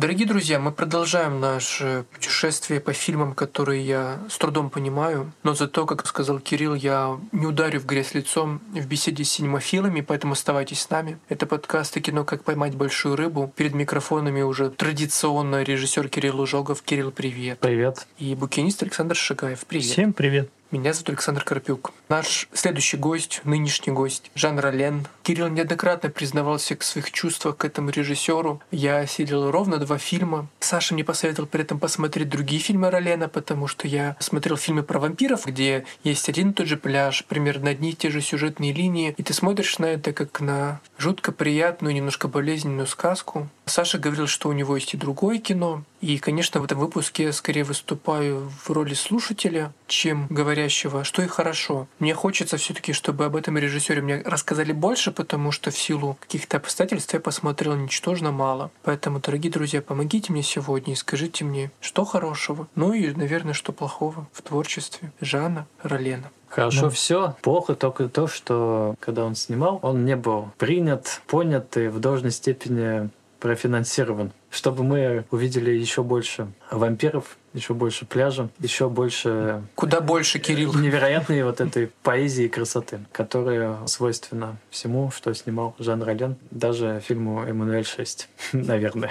Дорогие друзья, мы продолжаем наше путешествие по фильмам, которые я с трудом понимаю, но зато, как сказал Кирилл, я не ударю в грязь лицом в беседе с синемофилами, поэтому оставайтесь с нами. Это подкаст о кино «Как поймать большую рыбу». Перед микрофонами уже традиционно режиссер Кирилл Лужогов. Кирилл, привет. Привет. И букинист Александр Шигаев. Привет. Всем привет. Меня зовут Александр Карпюк. Наш следующий гость, нынешний гость, Жан Ролен. Кирилл неоднократно признавался к своих чувствах к этому режиссеру. Я осилил ровно два фильма. Саша мне посоветовал при этом посмотреть другие фильмы Ролена, потому что я смотрел фильмы про вампиров, где есть один и тот же пляж, примерно одни и те же сюжетные линии, и ты смотришь на это как на жутко приятную, немножко болезненную сказку. Саша говорил, что у него есть и другое кино. И, конечно, в этом выпуске я скорее выступаю в роли слушателя, чем говорящего, что и хорошо. Мне хочется все таки чтобы об этом режиссере мне рассказали больше, потому что в силу каких-то обстоятельств я посмотрел ничтожно мало. Поэтому, дорогие друзья, помогите мне сегодня и скажите мне, что хорошего, ну и, наверное, что плохого в творчестве Жана Ролена. Хорошо ну. все. Плохо только то, что когда он снимал, он не был принят, понят и в должной степени профинансирован, чтобы мы увидели еще больше вампиров, еще больше пляжа, еще больше... Куда больше, Кирилл? Невероятной вот этой поэзии и красоты, которая свойственна всему, что снимал Жан Ролен, даже фильму «Эммануэль 6», наверное.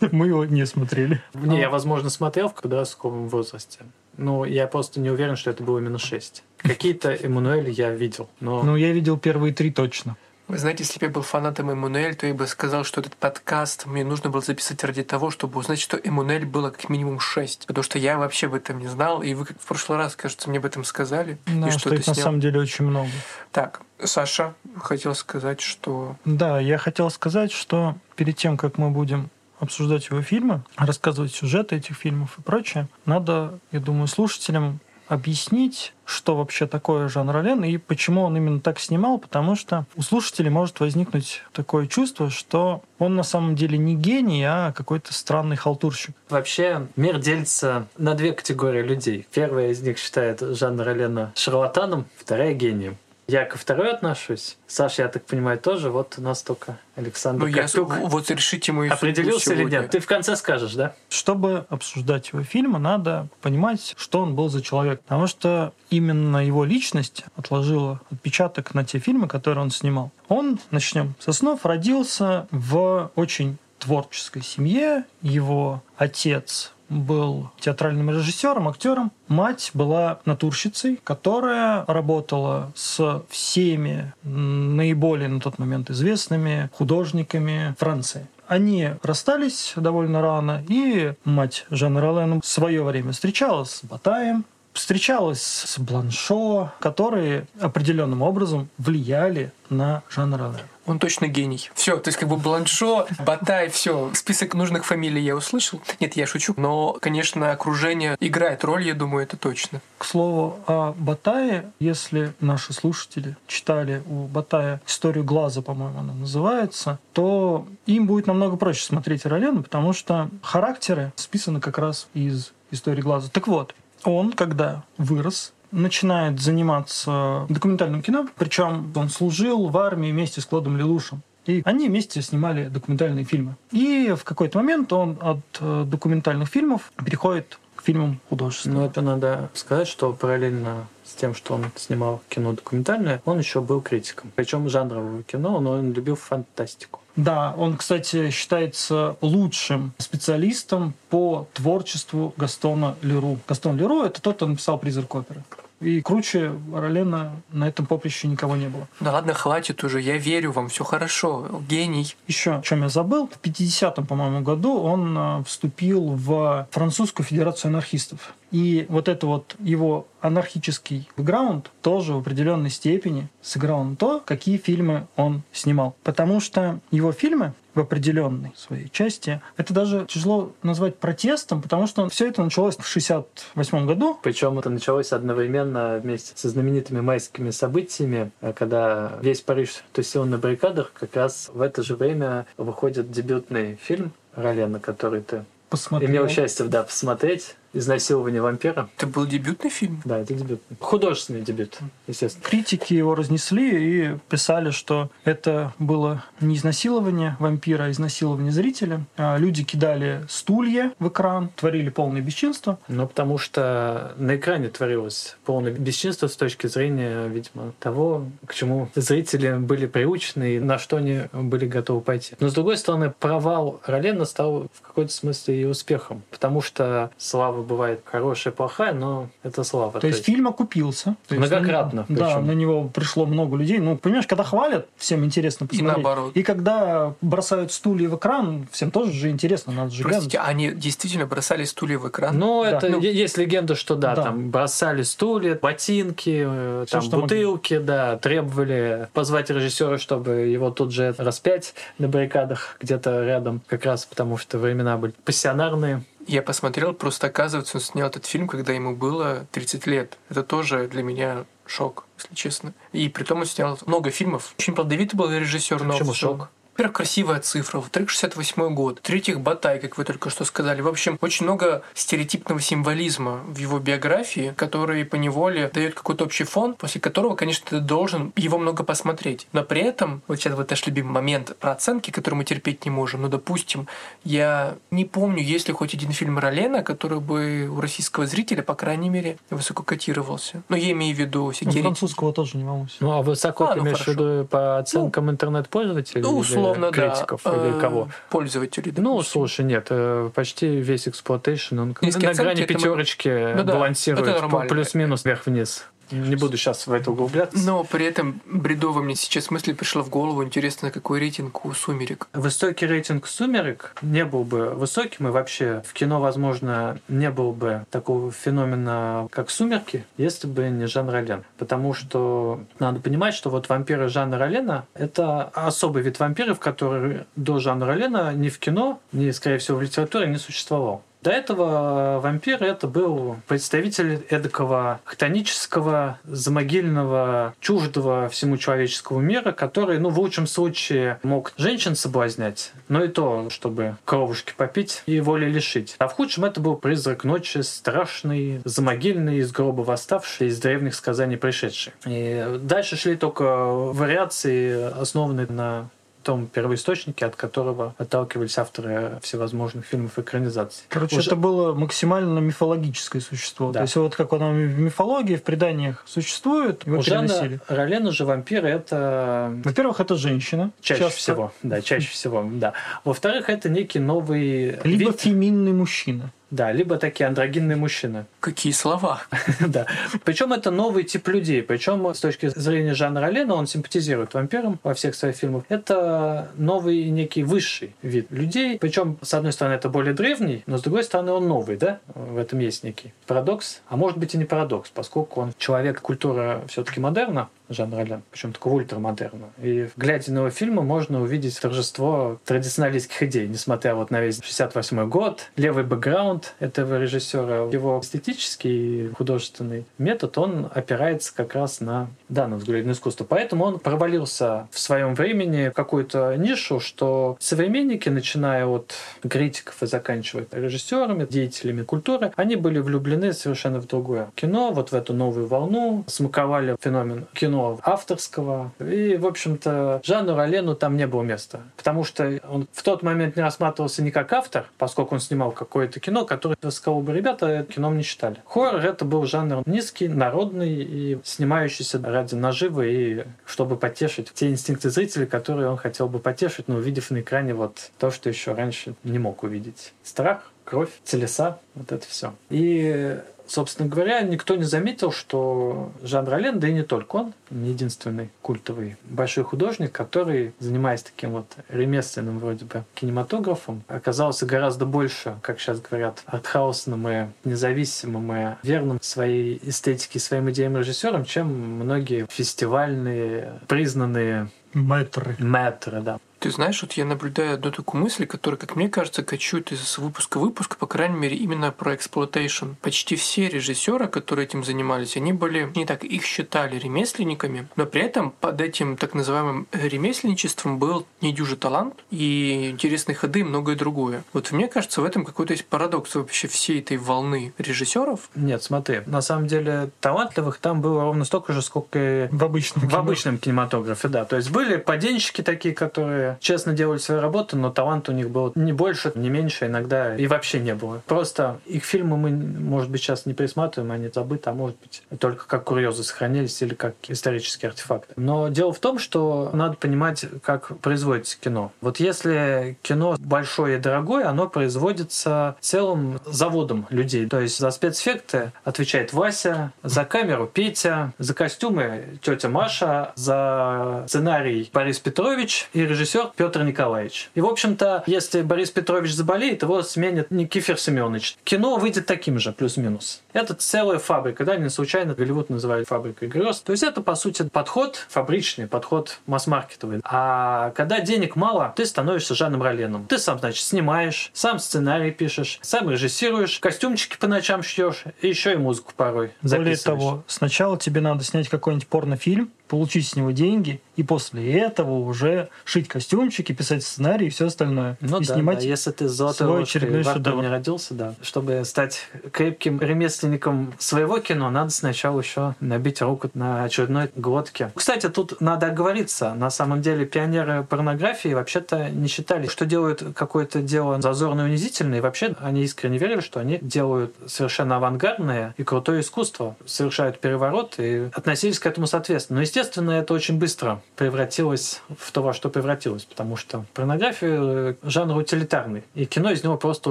Мы его не смотрели. Не, я, возможно, смотрел в подростковом возрасте. Но я просто не уверен, что это было именно 6. Какие-то Эммануэль я видел, но... Ну, я видел первые три точно. Вы знаете, если бы я был фанатом Эммануэль, то я бы сказал, что этот подкаст мне нужно было записать ради того, чтобы узнать, что Эммануэль было как минимум шесть. Потому что я вообще об этом не знал, и вы как в прошлый раз, кажется, мне об этом сказали. Да, и что, что это на самом деле очень много. Так, Саша хотел сказать, что... Да, я хотел сказать, что перед тем, как мы будем обсуждать его фильмы, рассказывать сюжеты этих фильмов и прочее, надо, я думаю, слушателям объяснить, что вообще такое Жан Ролен и почему он именно так снимал, потому что у слушателей может возникнуть такое чувство, что он на самом деле не гений, а какой-то странный халтурщик. Вообще мир делится на две категории людей. Первая из них считает Жана Ролена шарлатаном, вторая — гением. Я ко второй отношусь. Саша, я так понимаю, тоже. Вот у нас только Александр ну, я, Вот решите мою Определился или нет? Ты в конце скажешь, да? Чтобы обсуждать его фильмы, надо понимать, что он был за человек. Потому что именно его личность отложила отпечаток на те фильмы, которые он снимал. Он, начнем со снов, родился в очень творческой семье. Его отец был театральным режиссером, актером. Мать была натурщицей, которая работала с всеми наиболее на тот момент известными художниками Франции. Они расстались довольно рано, и мать Жанна Ролена в свое время встречалась с Батаем, встречалась с Бланшо, которые определенным образом влияли на Жана Ролена. Он точно гений. Все, то есть как бы Бланшо, Батай, все. Список нужных фамилий я услышал. Нет, я шучу. Но, конечно, окружение играет роль, я думаю, это точно. К слову о Батае, если наши слушатели читали у Батая историю глаза, по-моему, она называется, то им будет намного проще смотреть Ролену, потому что характеры списаны как раз из истории глаза. Так вот, он, когда вырос, начинает заниматься документальным кино, причем он служил в армии вместе с Клодом Лелушем. И они вместе снимали документальные фильмы. И в какой-то момент он от э, документальных фильмов переходит к фильмам художественным. Ну, это надо сказать, что параллельно с тем, что он снимал кино документальное, он еще был критиком. Причем жанрового кино, но он любил фантастику. Да, он, кстати, считается лучшим специалистом по творчеству Гастона Леру. Гастон Леру — это тот, кто написал «Призрак оперы». И круче Ролена на этом поприще никого не было. Да ладно, хватит уже, я верю вам, все хорошо, гений. Еще, о чем я забыл, в 50-м, по-моему, году он а, вступил в Французскую Федерацию анархистов. И вот это вот его анархический бэкграунд тоже в определенной степени сыграл на то, какие фильмы он снимал. Потому что его фильмы в определенной своей части. Это даже тяжело назвать протестом, потому что все это началось в 68 году. Причем это началось одновременно вместе со знаменитыми майскими событиями, когда весь Париж тусил на баррикадах. Как раз в это же время выходит дебютный фильм Ролена, который ты Посмотрел. имел счастье да, посмотреть изнасилование вампира. Это был дебютный фильм? Да, это дебютный. Художественный дебют, естественно. Критики его разнесли и писали, что это было не изнасилование вампира, а изнасилование зрителя. А люди кидали стулья в экран, творили полное бесчинство. Ну, потому что на экране творилось полное бесчинство с точки зрения, видимо, того, к чему зрители были приучены и на что они были готовы пойти. Но, с другой стороны, провал Ролена стал в какой-то смысле и успехом, потому что слава бывает хорошая, плохая, но это слава. То, то есть, фильм окупился. То многократно. Есть, да, на него пришло много людей. Ну, понимаешь, когда хвалят, всем интересно посмотреть. И наоборот. И когда бросают стулья в экран, всем тоже же интересно, надо же Простите, глянуть. они действительно бросали стулья в экран? Ну, да. это ну, есть легенда, что да, да, там бросали стулья, ботинки, э, Все, там бутылки, могли. да, требовали позвать режиссера, чтобы его тут же распять на баррикадах где-то рядом, как раз потому что времена были пассионарные. Я посмотрел, просто оказывается, он снял этот фильм, когда ему было 30 лет. Это тоже для меня шок, если честно. И при том он снял много фильмов. Очень плодовитый был режиссер. Почему шок? Во-первых, красивая цифра. Во-вторых, 68 год. В-третьих, Батай, как вы только что сказали. В общем, очень много стереотипного символизма в его биографии, который по неволе дает какой-то общий фон, после которого, конечно, ты должен его много посмотреть. Но при этом, вот сейчас вот наш любимый момент про оценки, который мы терпеть не можем. Ну, допустим, я не помню, есть ли хоть один фильм Ролена, который бы у российского зрителя, по крайней мере, высоко котировался. Но я имею в виду всякие... Ну, французского тоже не волнуйся. Ну, а высоко а, ты ну, имеешь в виду по оценкам ну, интернет-пользователей? Ну, условно условно, критиков да, или кого? Пользователей. Допустим. Ну, слушай, нет, э, почти весь exploitation, он Низкие на грани пятерочки мы... ну, балансирует, плюс-минус вверх-вниз. Не буду сейчас в это углубляться. Но при этом бредовая мне сейчас мысль пришла в голову. Интересно, какой рейтинг у «Сумерек». Высокий рейтинг «Сумерек» не был бы высоким, и вообще в кино, возможно, не было бы такого феномена, как «Сумерки», если бы не Жан Ролен. Потому что надо понимать, что вот вампиры Жана Ролена — это особый вид вампиров, который до Жана Ролена ни в кино, ни, скорее всего, в литературе не существовал. До этого вампир это был представитель эдакого хтонического, замогильного, чуждого всему человеческому мира, который, ну, в лучшем случае мог женщин соблазнять, но и то, чтобы кровушки попить и воли лишить. А в худшем это был призрак ночи, страшный, замогильный, из гроба восставший, из древних сказаний пришедший. И дальше шли только вариации, основанные на том первоисточнике, от которого отталкивались авторы всевозможных фильмов и экранизаций. Короче, Уже... это было максимально мифологическое существо. Да. То есть вот как оно в мифологии, в преданиях существует, его У Жана Ролена же вампиры это... Во-первых, это женщина. Чаще часто. всего, да, чаще всего, да. Во-вторых, это некий новый Либо вид... феминный мужчина. Да, либо такие андрогинные мужчины. Какие слова. да. Причем это новый тип людей. Причем с точки зрения жанра Лена он симпатизирует вампирам во всех своих фильмах. Это новый некий высший вид людей. Причем, с одной стороны, это более древний, но с другой стороны, он новый, да? В этом есть некий парадокс. А может быть и не парадокс, поскольку он человек, культура все-таки модерна, Жан Ролен, причем такого ультрамодерна. И глядя на его фильмы, можно увидеть торжество традиционалистских идей, несмотря вот на весь 68 год, левый бэкграунд этого режиссера, его эстетический художественный метод, он опирается как раз на данном взгляде на искусство. Поэтому он провалился в своем времени в какую-то нишу, что современники, начиная от критиков и заканчивая режиссерами, деятелями культуры, они были влюблены совершенно в другое кино, вот в эту новую волну, смаковали феномен кино авторского. И, в общем-то, Жанну Ролену там не было места. Потому что он в тот момент не рассматривался не как автор, поскольку он снимал какое-то кино, которое сказал бы, ребята, кином не считали. Хоррор — это был жанр низкий, народный и снимающийся ради наживы и чтобы потешить те инстинкты зрителя, которые он хотел бы потешить, но увидев на экране вот то, что еще раньше не мог увидеть. Страх, кровь, телеса, вот это все. И собственно говоря, никто не заметил, что Жан Ролен, да и не только он, не единственный культовый большой художник, который, занимаясь таким вот ремесленным вроде бы кинематографом, оказался гораздо больше, как сейчас говорят, артхаусным и независимым и верным своей эстетике, своим идеям режиссером, чем многие фестивальные, признанные Мэтры. Мэтры, да. Ты знаешь, вот я наблюдаю одну такую мысль, которая, как мне кажется, кочует из выпуска в выпуск, по крайней мере, именно про exploitation. Почти все режиссеры, которые этим занимались, они были, не так, их считали ремесленниками, но при этом под этим так называемым ремесленничеством был недюжий талант и интересные ходы и многое другое. Вот мне кажется, в этом какой-то есть парадокс вообще всей этой волны режиссеров. Нет, смотри, на самом деле талантливых там было ровно столько же, сколько и В обычном в кино. обычном кинематографе, да. То есть были поденщики такие, которые честно делали свою работу, но талант у них был не больше, не меньше, иногда и вообще не было. Просто их фильмы мы, может быть, сейчас не пересматриваем, они забыты, а может быть, только как курьезы сохранились или как исторические артефакты. Но дело в том, что надо понимать, как производится кино. Вот если кино большое и дорогое, оно производится целым заводом людей. То есть за спецэффекты отвечает Вася, за камеру Петя, за костюмы тетя Маша, за сценарий Борис Петрович и режиссер Петр Николаевич. И, в общем-то, если Борис Петрович заболеет, его сменит Никифор Семенович. Кино выйдет таким же, плюс-минус. Это целая фабрика, да, не случайно Голливуд называют фабрикой грез. То есть это, по сути, подход фабричный, подход масс-маркетовый. А когда денег мало, ты становишься Жаном Роленом. Ты сам, значит, снимаешь, сам сценарий пишешь, сам режиссируешь, костюмчики по ночам шьешь, и еще и музыку порой Более записываешь. того, сначала тебе надо снять какой-нибудь порнофильм, получить с него деньги, и после этого уже шить костюмчики, писать сценарий и все остальное. Ну и да, снимать да, если ты золотой очередной шедевр. не родился, да. Чтобы стать крепким ремесленником своего кино, надо сначала еще набить руку на очередной глотке. Кстати, тут надо оговориться. На самом деле пионеры порнографии вообще-то не считали, что делают какое-то дело зазорное и унизительное. И вообще они искренне верили, что они делают совершенно авангардное и крутое искусство, совершают переворот и относились к этому соответственно. Но, естественно, это очень быстро превратилось в то, во что превратилось, потому что порнография э, жанр утилитарный. И кино из него просто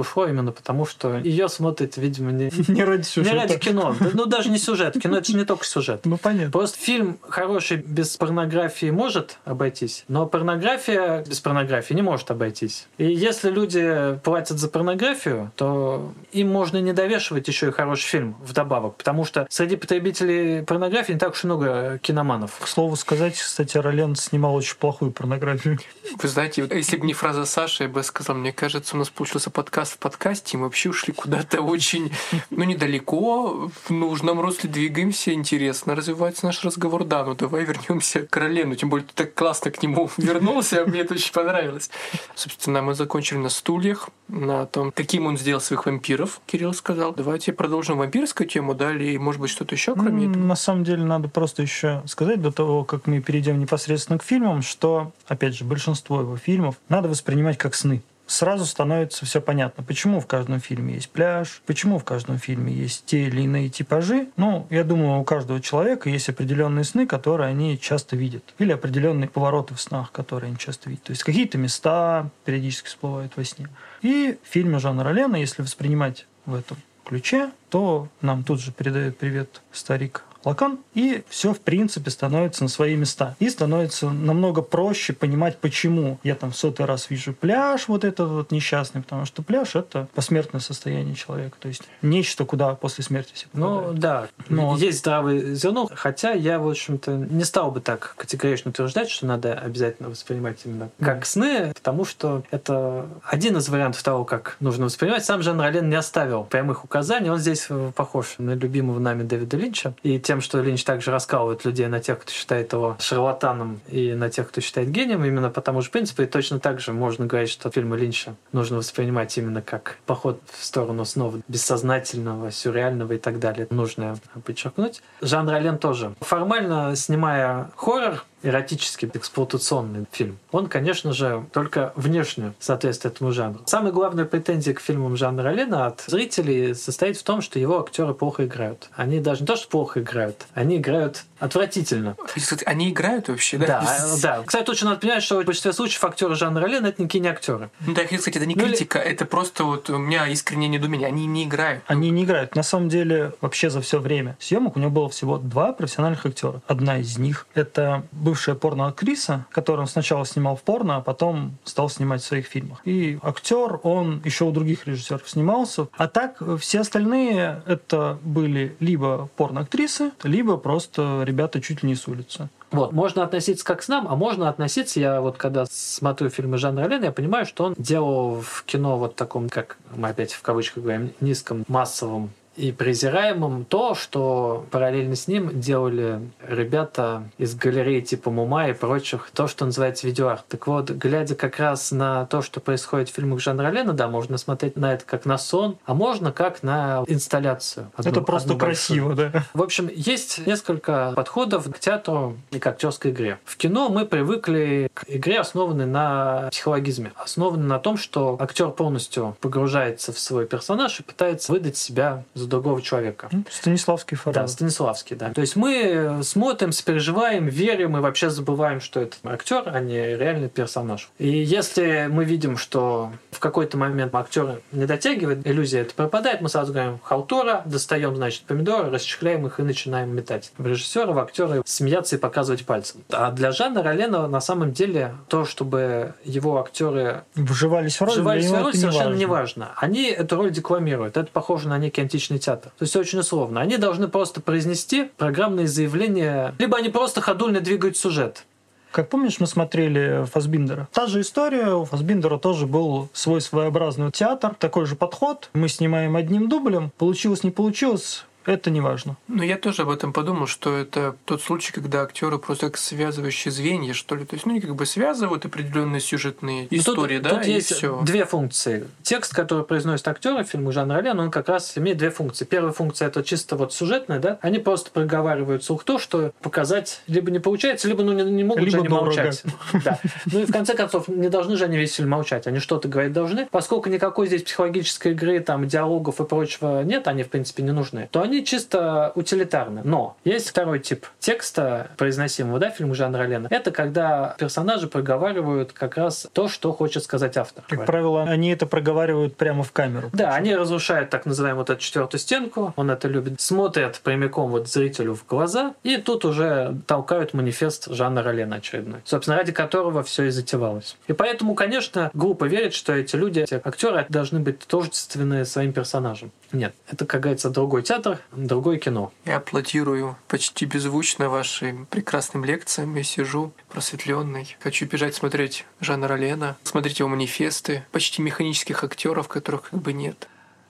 ушло именно потому, что ее смотрит, видимо, не, не ради не сюжета. ради кино. Ну, даже не сюжет. Кино — это же не только сюжет. Ну, понятно. Просто фильм хороший без порнографии может обойтись, но порнография без порнографии не может обойтись. И если люди платят за порнографию, то им можно не довешивать еще и хороший фильм вдобавок, потому что среди потребителей порнографии не так уж и много киноманов. К слову сказать, кстати, Ролен снимал очень плохую порнографию. Вы знаете, если бы не фраза Саши, я бы сказал, мне кажется, у нас получился подкаст в подкасте, и мы вообще ушли куда-то очень, ну, недалеко, в нужном русле двигаемся, интересно развивается наш разговор. Да, ну давай вернемся к Ролену, тем более ты так классно к нему вернулся, мне это очень понравилось. Собственно, мы закончили на стульях, на том, каким он сделал своих вампиров, Кирилл сказал. Давайте продолжим вампирскую тему, да, или, может быть, что-то еще, кроме этого? На самом деле, надо просто еще сказать до того, как мы перейдем непосредственно к фильмам, что, опять же, большинство его фильмов надо воспринимать как сны. Сразу становится все понятно, почему в каждом фильме есть пляж, почему в каждом фильме есть те или иные типажи. Ну, я думаю, у каждого человека есть определенные сны, которые они часто видят, или определенные повороты в снах, которые они часто видят. То есть какие-то места периодически всплывают во сне. И в фильме жанра Лена, если воспринимать в этом ключе, то нам тут же передает привет старик Лакан, и все, в принципе, становится на свои места. И становится намного проще понимать, почему я там в сотый раз вижу пляж вот этот вот несчастный, потому что пляж — это посмертное состояние человека, то есть нечто, куда после смерти все Ну да, Но- есть здравый зерно, хотя я, в общем-то, не стал бы так категорично утверждать, что надо обязательно воспринимать именно как сны, потому что это один из вариантов того, как нужно воспринимать. Сам Жан Ролен не оставил прямых указаний, он здесь э, похож на любимого нами Дэвида Линча, и тем, что Линч также раскалывает людей на тех, кто считает его шарлатаном, и на тех, кто считает гением, именно по тому же принципу, и точно так же можно говорить, что фильмы Линча нужно воспринимать именно как поход в сторону снова бессознательного, сюрреального и так далее. Нужно подчеркнуть. Жан Ролен тоже. Формально снимая хоррор, эротический, эксплуатационный фильм. Он, конечно же, только внешне соответствует этому жанру. Самая главная претензия к фильмам Жанна Ролена от зрителей состоит в том, что его актеры плохо играют. Они даже не то, что плохо играют, они играют отвратительно. Кстати, Они играют вообще, да? Да, да. Кстати, точно надо понять, что в большинстве случаев актеры Жанна Ролена это никакие не актеры. Ну да, сказать, это не Ну критика, это просто вот у меня искреннее недоумение. Они не играют. Они не играют. На самом деле, вообще за все время съемок у него было всего два профессиональных актера. Одна из них — это бывший бывшая порноактриса, которую он сначала снимал в порно, а потом стал снимать в своих фильмах. И актер, он еще у других режиссеров снимался. А так все остальные это были либо порноактрисы, либо просто ребята чуть ли не с улицы. Вот, можно относиться как к нам, а можно относиться, я вот когда смотрю фильмы жанра Лена, я понимаю, что он делал в кино вот таком, как мы опять в кавычках говорим, низком массовом и презираемым то, что параллельно с ним делали ребята из галереи типа Мума и прочих, то, что называется видеоарт. Так вот, глядя как раз на то, что происходит в фильмах жанра Лена, да, можно смотреть на это как на сон, а можно как на инсталляцию. Одну, это просто красиво, большую. да. В общем, есть несколько подходов к театру и к актерской игре. В кино мы привыкли к игре, основанной на психологизме, основанной на том, что актер полностью погружается в свой персонаж и пытается выдать себя за за другого человека. Станиславский формат. Да, Станиславский, да. То есть мы смотрим, сопереживаем, верим и вообще забываем, что это актер, а не реальный персонаж. И если мы видим, что в какой-то момент актер не дотягивает, иллюзия это пропадает, мы сразу говорим халтура, достаем, значит, помидоры, расчехляем их и начинаем метать. В режиссера, в актера смеяться и показывать пальцем. А для Жанна Ролена на самом деле то, чтобы его актеры вживались в роль, вживались в роль совершенно не важно. Они эту роль декламируют. Это похоже на некий античный музыкальный театр. То есть очень условно. Они должны просто произнести программные заявления, либо они просто ходульно двигают сюжет. Как помнишь, мы смотрели Фасбиндера? Та же история, у Фасбиндера тоже был свой своеобразный театр, такой же подход. Мы снимаем одним дублем. Получилось, не получилось, это не важно. Ну, я тоже об этом подумал, что это тот случай, когда актеры просто как связывающие звенья, что ли. То есть, ну, они как бы связывают определенные сюжетные ну, истории, тут, да, тут и есть все. две функции. Текст, который произносит актеры в фильме жанра Лен, он как раз имеет две функции. Первая функция это чисто вот сюжетная, да. Они просто проговаривают слух то, что показать либо не получается, либо ну, не, не могут либо же они дорого. молчать. Да. Ну и в конце концов, не должны же они весь фильм молчать. Они что-то говорить должны. Поскольку никакой здесь психологической игры, там, диалогов и прочего нет, они, в принципе, не нужны, то они они чисто утилитарны. Но есть второй тип текста, произносимого, да, фильм жанра Лена. Это когда персонажи проговаривают как раз то, что хочет сказать автор. Как правило, они это проговаривают прямо в камеру. Да, они разрушают так называемую вот эту четвертую стенку, он это любит, смотрят прямиком вот зрителю в глаза, и тут уже толкают манифест жанра Лена очередной, собственно, ради которого все и затевалось. И поэтому, конечно, глупо верить, что эти люди, эти актеры должны быть тождественны своим персонажем. Нет, это, как говорится, другой театр, другое кино. Я аплодирую почти беззвучно вашим прекрасным лекциям. Я сижу просветленный. Хочу бежать смотреть Жанна Ролена, смотреть его манифесты, почти механических актеров, которых как бы нет.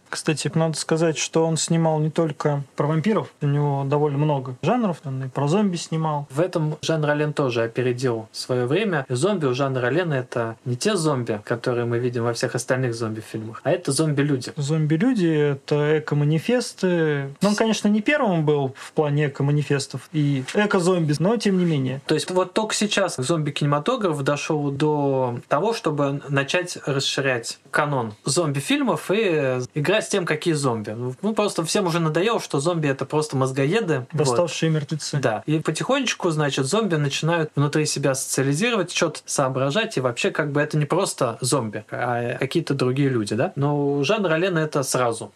Кстати, надо сказать, что он снимал не только про вампиров, у него довольно много жанров, он и про зомби снимал. В этом Жан Ролен тоже опередил свое время. зомби у Жана Ролена это не те зомби, которые мы видим во всех остальных зомби-фильмах, а это зомби-люди. Зомби-люди — это эко-манифесты. Ну, он, конечно, не первым был в плане эко-манифестов и эко-зомби, но тем не менее. То есть вот только сейчас зомби-кинематограф дошел до того, чтобы начать расширять канон зомби-фильмов и играть играть с тем, какие зомби. Ну, просто всем уже надоело, что зомби это просто мозгоеды. Восставшие вот. мертвецы. Да. И потихонечку, значит, зомби начинают внутри себя социализировать, что-то соображать, и вообще как бы это не просто зомби, а какие-то другие люди, да? Но жанр Алена это сразу.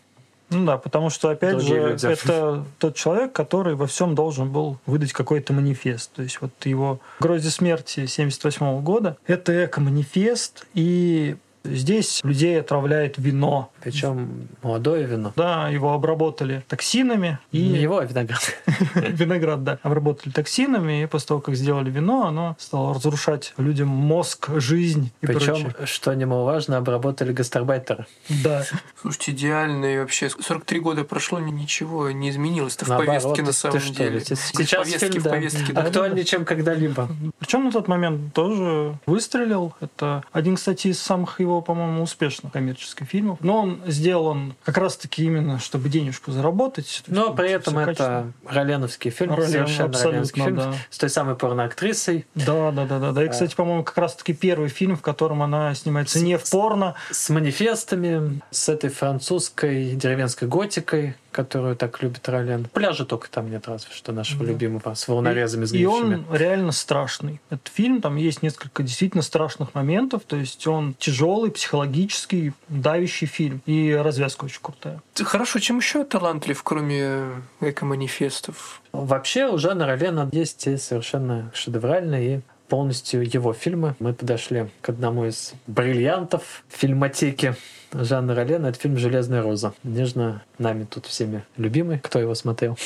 Ну да, потому что, опять Другие же, люди. это тот человек, который во всем должен был выдать какой-то манифест. То есть вот его «Грози смерти» 78 года — это эко-манифест, и Здесь людей отравляет вино. Причем молодое вино. Да, его обработали токсинами. И... Не его, а виноград. виноград, да. Обработали токсинами, и после того, как сделали вино, оно стало разрушать людям мозг, жизнь и Причем, прочее. что немаловажно, обработали гастарбайтеры. Да. Слушайте, идеальный вообще. 43 года прошло, ничего не изменилось в повестке на самом деле. Сейчас в повестке, да. актуальнее, чем когда-либо. Причем на тот момент тоже выстрелил. Это один, кстати, из самых его его, по-моему, успешных коммерческих фильмов. Но он сделан как раз-таки именно, чтобы денежку заработать. Но при этом это Роленовский фильм, Ролен, совершенно Роленовский фильм да. с той самой порноактрисой. Да, да, да, да. Да, и, кстати, по-моему, как раз-таки первый фильм, в котором она снимается с, не в порно. С манифестами, с этой французской деревенской готикой, которую так любит Ролен. Пляжа только там нет, разве что нашего Да. любимого, с волнорезами И, и он реально страшный. Этот фильм, там есть несколько действительно страшных моментов, то есть он тяжелый, психологический, давящий фильм. И развязка очень крутая. Хорошо, чем еще талантлив, кроме эко-манифестов? Вообще у Жана Ролена есть и совершенно шедевральные и полностью его фильмы. Мы подошли к одному из бриллиантов фильмотеки Жанна Ролена. Это фильм «Железная роза». Нежно нами тут всеми любимый. Кто его смотрел?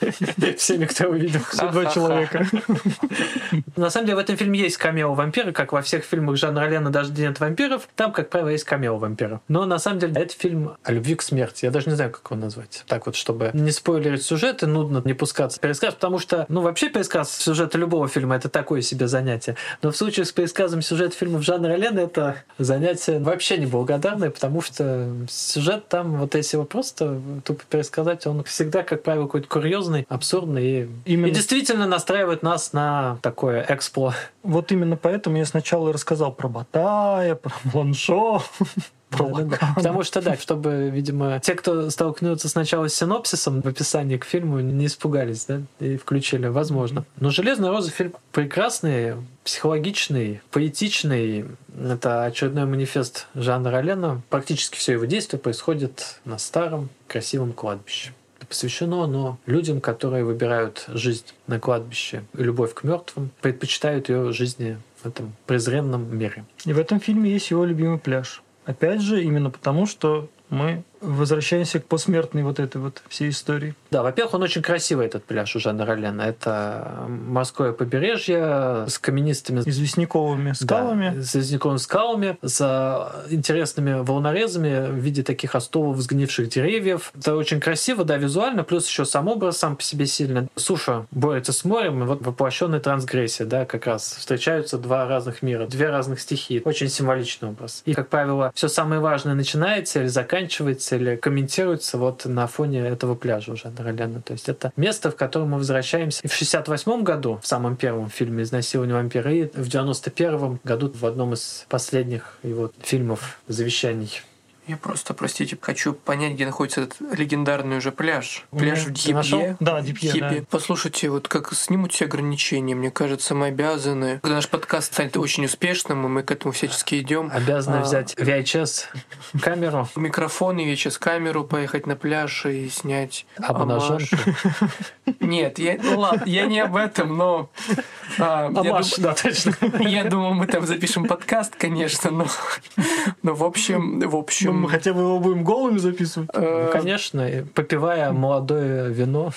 Всеми, кто его видел. Два человека. На самом деле в этом фильме есть камео вампира, как во всех фильмах Жанна Ролена «Даже нет вампиров». Там, как правило, есть камео вампира. Но на самом деле это фильм о любви к смерти. Я даже не знаю, как его назвать. Так вот, чтобы не спойлерить сюжет и нудно не пускаться в пересказ, потому что, ну, вообще пересказ сюжета любого фильма — это такое себе занятие. Но в случае с пересказом сюжета фильмов Жанна Ролена это занятие вообще неблагодарное, потому что сюжет там, вот если его просто тупо пересказать, он всегда, как правило, какой-то курьезный, абсурдный и, Именно. и действительно настраивает нас на такое экспло. Вот именно поэтому я сначала рассказал про Батая, про Бланшо, про Да-да-да. Лакана. Потому что, да, чтобы, видимо, те, кто столкнется сначала с синопсисом в описании к фильму, не испугались, да, и включили, возможно. Но «Железная роза» фильм прекрасный, психологичный, поэтичный. Это очередной манифест Жанна Ролена. Практически все его действие происходит на старом красивом кладбище. Посвящено оно людям, которые выбирают жизнь на кладбище любовь к мертвым, предпочитают ее жизни в этом презренном мире. И в этом фильме есть его любимый пляж. Опять же, именно потому, что мы возвращаемся к посмертной вот этой вот всей истории. Да, во-первых, он очень красивый, этот пляж у Жанна Ролена. Это морское побережье с каменистыми Известняковыми скалами. Да, с известняковыми скалами, с интересными волнорезами в виде таких остовов сгнивших деревьев. Это очень красиво, да, визуально, плюс еще сам образ сам по себе сильный. Суша борется с морем, и вот воплощенная трансгрессия, да, как раз встречаются два разных мира, две разных стихии. Очень символичный образ. И, как правило, все самое важное начинается или заканчивается, или комментируется вот на фоне этого пляжа уже Ролена. То есть это место, в котором мы возвращаемся и в 68 году, в самом первом фильме «Изнасилование вампира», и в 91 году в одном из последних его фильмов «Завещаний». Я просто, простите, хочу понять, где находится этот легендарный уже пляж. Пляж в? Дипье. Да, Дипье, Дипье. да. Послушайте, вот как снимут все ограничения, мне кажется, мы обязаны. Когда наш подкаст станет очень успешным, и мы к этому всячески идем, Обязаны А. взять VHS камеру, микрофон и сейчас камеру поехать на пляж и снять обнаженку. Нет, я, ну ладно, я не об этом, но а, дум- да, точно. я думал, мы там запишем подкаст, конечно, но, но в общем, в общем, мы хотя бы его будем голыми записывать. э, Ну, конечно, попивая молодое вино.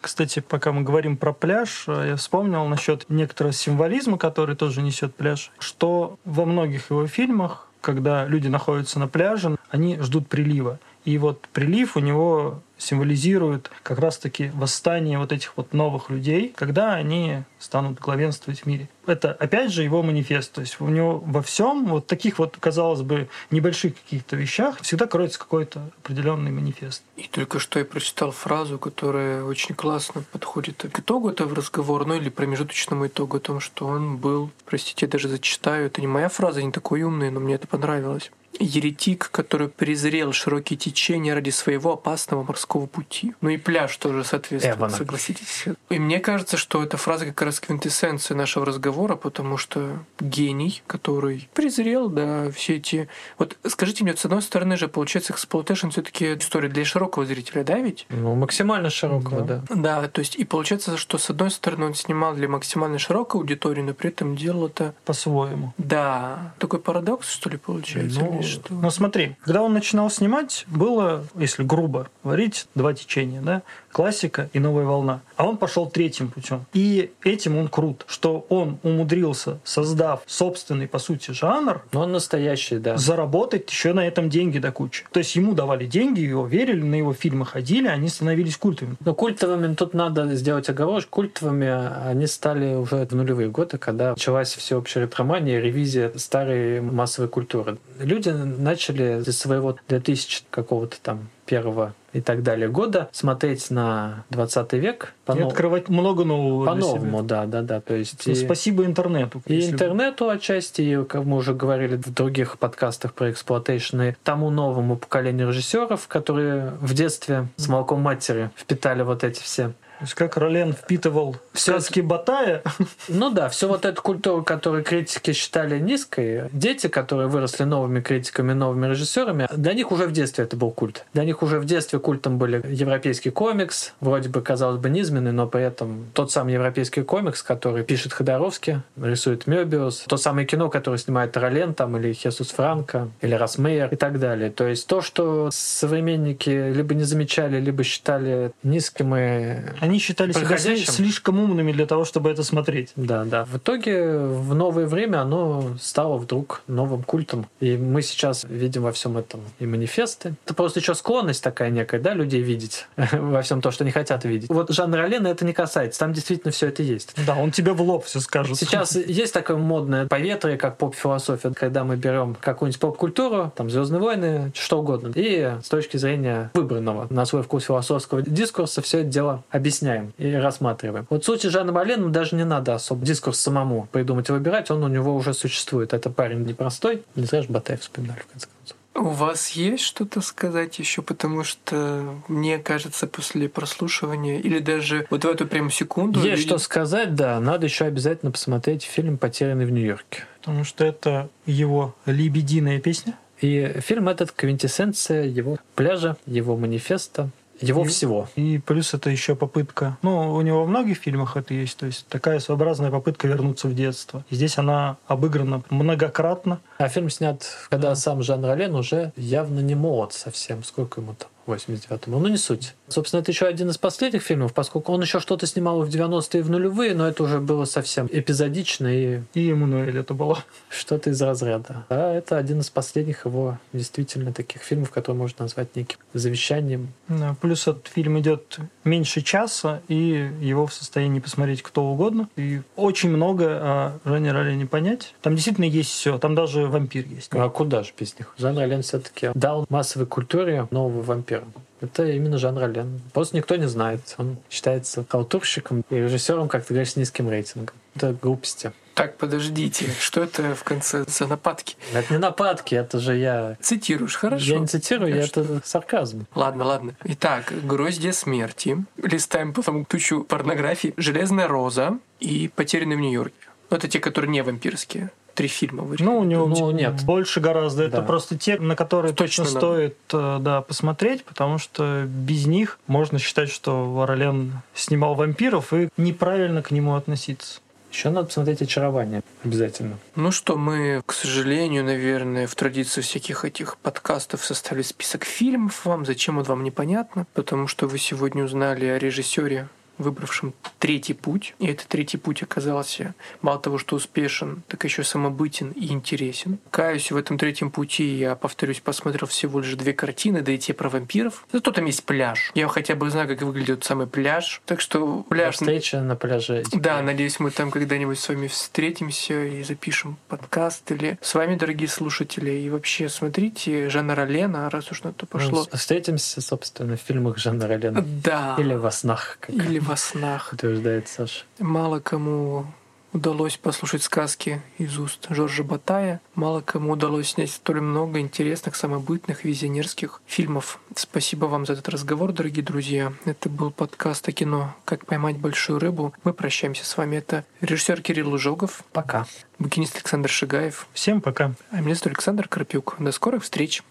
Кстати, пока мы говорим про пляж, э, я вспомнил насчет некоторого символизма, который тоже несет пляж, что во многих его фильмах, когда люди находятся на пляже, они ждут прилива. И вот прилив у него символизирует как раз-таки восстание вот этих вот новых людей, когда они станут главенствовать в мире. Это, опять же, его манифест. То есть у него во всем, вот таких вот, казалось бы, небольших каких-то вещах всегда кроется какой-то определенный манифест. И только что я прочитал фразу, которая очень классно подходит к итогу этого разговора, ну или промежуточному итогу о том, что он был, простите, я даже зачитаю, это не моя фраза, не такой умный, но мне это понравилось. Еретик, который презрел широкие течения ради своего опасного морского пути. Ну и пляж тоже, соответственно, Эвана. согласитесь. И мне кажется, что эта фраза как раз квинтэссенция нашего разговора, потому что гений, который презрел, да, все эти... Вот скажите мне, вот с одной стороны же, получается, exploitation все таки история для широкого зрителя, да, ведь? Ну, максимально широкого, да. Да, то есть и получается, что с одной стороны он снимал для максимально широкой аудитории, но при этом делал это, По-своему. да, такой парадокс, что ли, получается, Ну, или что? Ну смотри, когда он начинал снимать, было, если грубо говорить, два течения, да, классика и новая волна. А он пошел третьим путем. И этим он крут, что он умудрился, создав собственный, по сути, жанр, Но он настоящий, да. заработать еще на этом деньги до кучи. То есть ему давали деньги, его верили, на его фильмы ходили, они становились культовыми. Но культовыми тут надо сделать оговорочку. Культовыми они стали уже в нулевые годы, когда началась всеобщая ретромания ревизия старой массовой культуры. Люди начали со своего 2000 какого-то там первого и так далее года смотреть на 20 век по и открывать много нового по-новому, да, да, да. То есть и, спасибо интернету. И интернету бы. отчасти, и, как мы уже говорили в других подкастах про exploitation, тому новому поколению режиссеров, которые в детстве с молоком матери впитали вот эти все то есть как Ролен впитывал все сказки Батая. Ну да, все вот эту культуру, которую критики считали низкой, дети, которые выросли новыми критиками, новыми режиссерами, для них уже в детстве это был культ. Для них уже в детстве культом были европейский комикс, вроде бы, казалось бы, низменный, но при этом тот самый европейский комикс, который пишет Ходоровский, рисует Мёбиус, то самое кино, которое снимает Ролен там, или Хесус Франко, или Расс Мейер и так далее. То есть то, что современники либо не замечали, либо считали низким и они считали себя слишком умными для того, чтобы это смотреть. Да, да. В итоге в новое время оно стало вдруг новым культом. И мы сейчас видим во всем этом и манифесты. Это просто еще склонность такая некая, да, людей видеть во всем то, что они хотят видеть. Вот жанр Лена это не касается. Там действительно все это есть. Да, он тебе в лоб все скажет. Сейчас есть такое модное поветрие, как поп-философия, когда мы берем какую-нибудь поп-культуру, там Звездные войны, что угодно, и с точки зрения выбранного на свой вкус философского дискурса все это дело объясняем объясняем и рассматриваем. Вот в случае Жана Малену даже не надо особо дискурс самому придумать и выбирать, он у него уже существует. Это парень непростой. Не зря же Батаев вспоминали, в конце концов. У вас есть что-то сказать еще, потому что мне кажется, после прослушивания или даже вот в эту прям секунду... Есть или... что сказать, да. Надо еще обязательно посмотреть фильм «Потерянный в Нью-Йорке». Потому что это его лебединая песня. И фильм этот квинтэссенция его пляжа, его манифеста, его и, всего. И плюс это еще попытка. Ну, у него во многих фильмах это есть. То есть такая своеобразная попытка вернуться в детство. И здесь она обыграна многократно. А фильм снят, когда да. сам Жан Ролен уже явно не молод совсем. Сколько ему там? 89-му. Ну, не суть. Собственно, это еще один из последних фильмов, поскольку он еще что-то снимал в 90-е и в нулевые, но это уже было совсем эпизодично и... И Эммануэль это было. Что-то из разряда. А это один из последних его действительно таких фильмов, которые можно назвать неким завещанием. Да, плюс этот фильм идет меньше часа, и его в состоянии посмотреть кто угодно. И очень много о Жанне Роле не понять. Там действительно есть все. Там даже вампир есть. А куда же без них? Жан Ролен все-таки дал массовой культуре нового вампира режиссером. Это именно жанр Лен. Просто никто не знает. Он считается халтурщиком и режиссером, как ты говоришь, с низким рейтингом. Это глупости. Так, подождите, что это в конце за нападки? Это не нападки, это же я... Цитируешь, хорошо. Я не цитирую, я это сарказм. Ладно, ладно. Итак, «Гроздья смерти». Листаем потом тучу порнографии. «Железная роза» и «Потерянный в Нью-Йорке». Это те, которые не вампирские три фильма вышли. Ну, у него ну, нет. больше гораздо. Да. Это просто те, на которые точно, точно стоит э, да, посмотреть, потому что без них можно считать, что Варолен снимал вампиров и неправильно к нему относиться. Еще надо посмотреть «Очарование» обязательно. Ну что, мы, к сожалению, наверное, в традиции всяких этих подкастов составили список фильмов вам. Зачем он вам непонятно? Потому что вы сегодня узнали о режиссере выбравшим третий путь. И этот третий путь оказался мало того, что успешен, так еще самобытен и интересен. Каюсь, в этом третьем пути я, повторюсь, посмотрел всего лишь две картины, да и те про вампиров. Зато там есть пляж. Я хотя бы знаю, как выглядит самый пляж. Так что пляж... Встреча на пляже. Да, надеюсь, мы там когда-нибудь с вами встретимся и запишем подкаст. Или с вами, дорогие слушатели. И вообще, смотрите Жанна Лена, раз уж на то пошло. Ну, встретимся, собственно, в фильмах Жанна Лена. Да. Или во снах. Как... Или во снах. Утверждает Саша. Мало кому удалось послушать сказки из уст Жоржа Батая. Мало кому удалось снять столь много интересных, самобытных, визионерских фильмов. Спасибо вам за этот разговор, дорогие друзья. Это был подкаст о кино «Как поймать большую рыбу». Мы прощаемся с вами. Это режиссер Кирилл Лужогов. Пока. Букинист Александр Шигаев. Всем пока. А меня зовут Александр Карпюк. До скорых встреч.